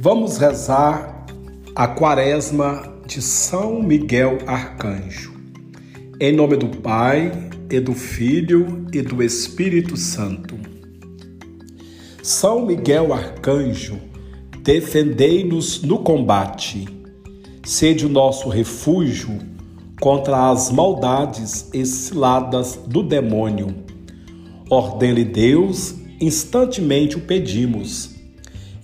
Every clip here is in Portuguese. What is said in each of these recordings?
Vamos rezar a quaresma de São Miguel Arcanjo. Em nome do Pai, e do Filho e do Espírito Santo. São Miguel Arcanjo, defendei-nos no combate. Sede o nosso refúgio contra as maldades exciladas do demônio. Ordene Deus, instantemente o pedimos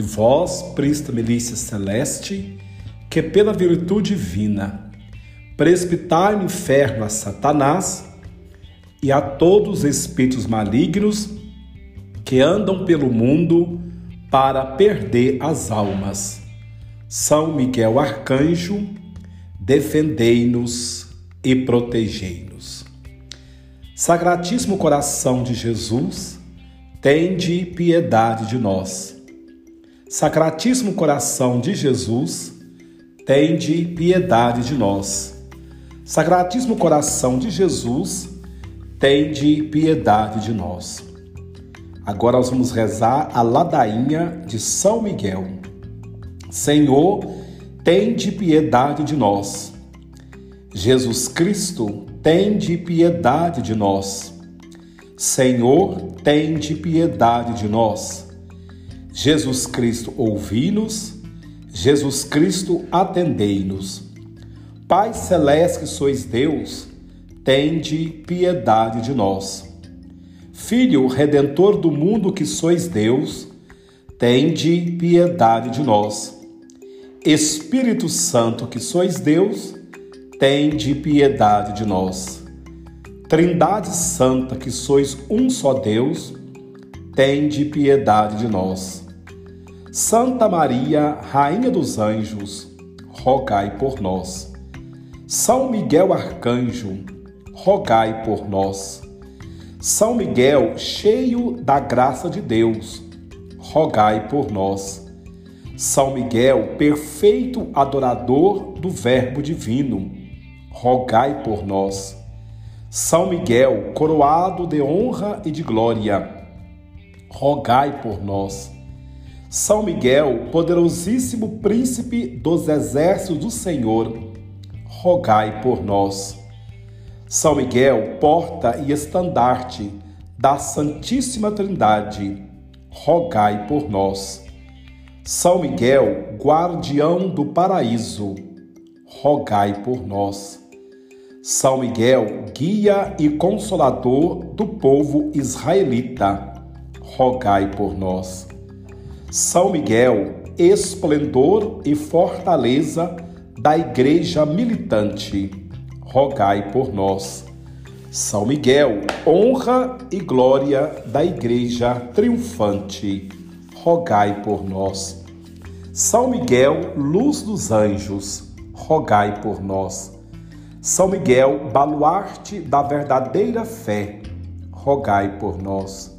e vós, príncipe milícia celeste, que pela virtude divina precipitai no inferno a Satanás e a todos os espíritos malignos que andam pelo mundo para perder as almas. São Miguel Arcanjo, defendei-nos e protegei-nos. Sagratíssimo coração de Jesus, tende piedade de nós. Sacratíssimo coração de Jesus, tende piedade de nós. Sacratíssimo coração de Jesus, tende piedade de nós. Agora nós vamos rezar a ladainha de São Miguel. Senhor, tende piedade de nós. Jesus Cristo, tende piedade de nós. Senhor, tende piedade de nós. Jesus Cristo, ouvi-nos. Jesus Cristo, atendei-nos. Pai celeste que sois Deus, tende piedade de nós. Filho redentor do mundo que sois Deus, tende piedade de nós. Espírito Santo que sois Deus, tende piedade de nós. Trindade Santa que sois um só Deus, tende piedade de nós. Santa Maria, Rainha dos Anjos, rogai por nós. São Miguel Arcanjo, rogai por nós. São Miguel, cheio da graça de Deus, rogai por nós. São Miguel, perfeito adorador do Verbo Divino, rogai por nós. São Miguel, coroado de honra e de glória, rogai por nós. São Miguel, poderosíssimo príncipe dos exércitos do Senhor, rogai por nós. São Miguel, porta e estandarte da Santíssima Trindade, rogai por nós. São Miguel, guardião do paraíso, rogai por nós. São Miguel, guia e consolador do povo israelita, rogai por nós. São Miguel, esplendor e fortaleza da Igreja militante, rogai por nós. São Miguel, honra e glória da Igreja triunfante, rogai por nós. São Miguel, luz dos anjos, rogai por nós. São Miguel, baluarte da verdadeira fé, rogai por nós.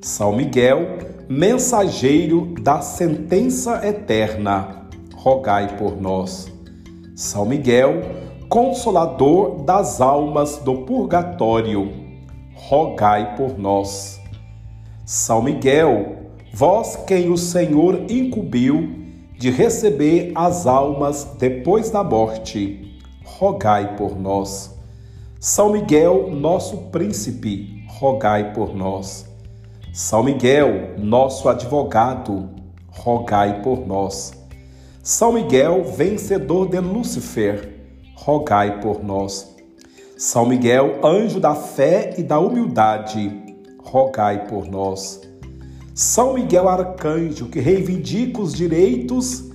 São Miguel, mensageiro da sentença eterna, rogai por nós. São Miguel, consolador das almas do purgatório, rogai por nós. São Miguel, vós quem o Senhor incumbiu de receber as almas depois da morte, rogai por nós. São Miguel, nosso príncipe, rogai por nós. São Miguel, nosso advogado, rogai por nós. São Miguel, vencedor de Lúcifer, rogai por nós. São Miguel, anjo da fé e da humildade, rogai por nós. São Miguel Arcanjo, que reivindica os direitos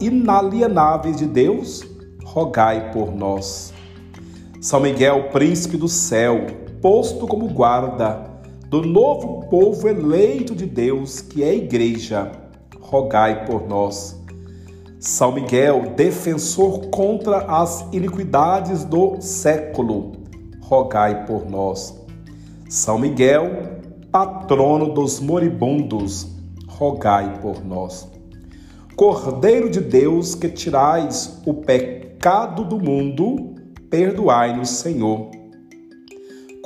inalienáveis de Deus, rogai por nós. São Miguel, príncipe do céu, posto como guarda do novo povo eleito de Deus, que é a igreja, rogai por nós. São Miguel, defensor contra as iniquidades do século, rogai por nós. São Miguel, patrono dos moribundos, rogai por nós. Cordeiro de Deus, que tirais o pecado do mundo, perdoai-nos, Senhor.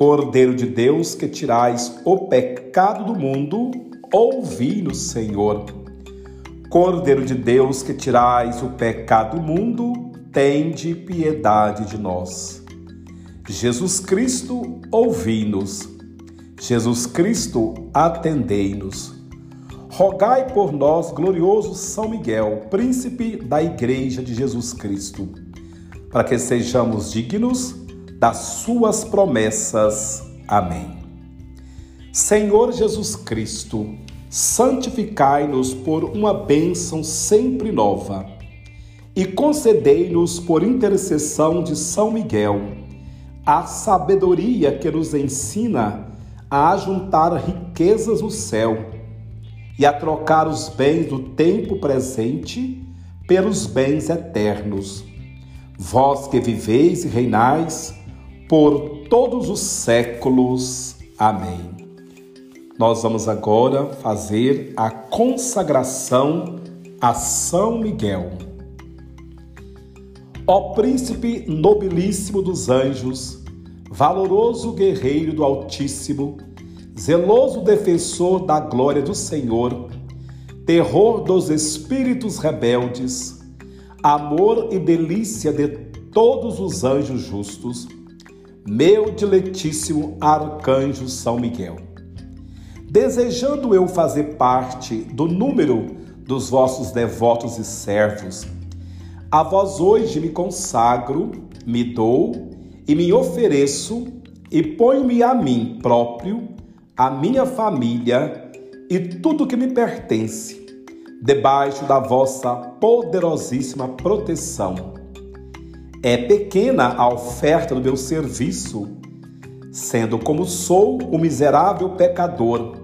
Cordeiro de Deus, que tirais o pecado do mundo, ouvi-nos, Senhor. Cordeiro de Deus, que tirais o pecado do mundo, tende piedade de nós. Jesus Cristo, ouvi-nos. Jesus Cristo, atendei-nos. Rogai por nós, glorioso São Miguel, príncipe da Igreja de Jesus Cristo, para que sejamos dignos das suas promessas. Amém. Senhor Jesus Cristo, santificai-nos por uma bênção sempre nova e concedei-nos por intercessão de São Miguel a sabedoria que nos ensina a juntar riquezas no céu e a trocar os bens do tempo presente pelos bens eternos. Vós que viveis e reinais por todos os séculos. Amém. Nós vamos agora fazer a consagração a São Miguel. Ó príncipe nobilíssimo dos anjos, valoroso guerreiro do Altíssimo, zeloso defensor da glória do Senhor, terror dos espíritos rebeldes, amor e delícia de todos os anjos justos, meu diletíssimo arcanjo São Miguel. Desejando eu fazer parte do número dos vossos devotos e servos, a vós hoje me consagro, me dou e me ofereço e ponho-me a mim próprio, a minha família e tudo que me pertence, debaixo da vossa poderosíssima proteção é pequena a oferta do meu serviço, sendo como sou o miserável pecador.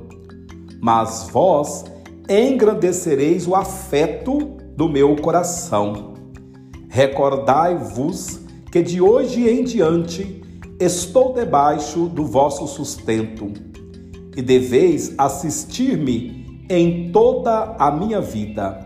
Mas vós engrandecereis o afeto do meu coração. Recordai-vos que de hoje em diante estou debaixo do vosso sustento e deveis assistir-me em toda a minha vida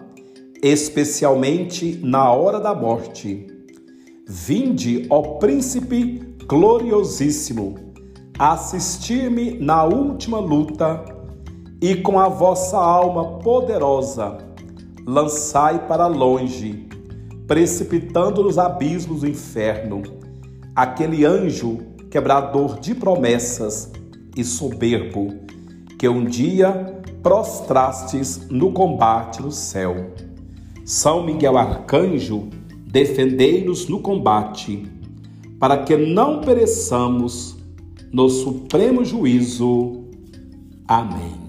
especialmente na hora da morte. Vinde, ó Príncipe gloriosíssimo, assistir-me na última luta e com a vossa alma poderosa lançai para longe, precipitando nos abismos do inferno, aquele anjo quebrador de promessas e soberbo que um dia prostrastes no combate no céu. São Miguel Arcanjo, defendei-nos no combate, para que não pereçamos no supremo juízo. Amém.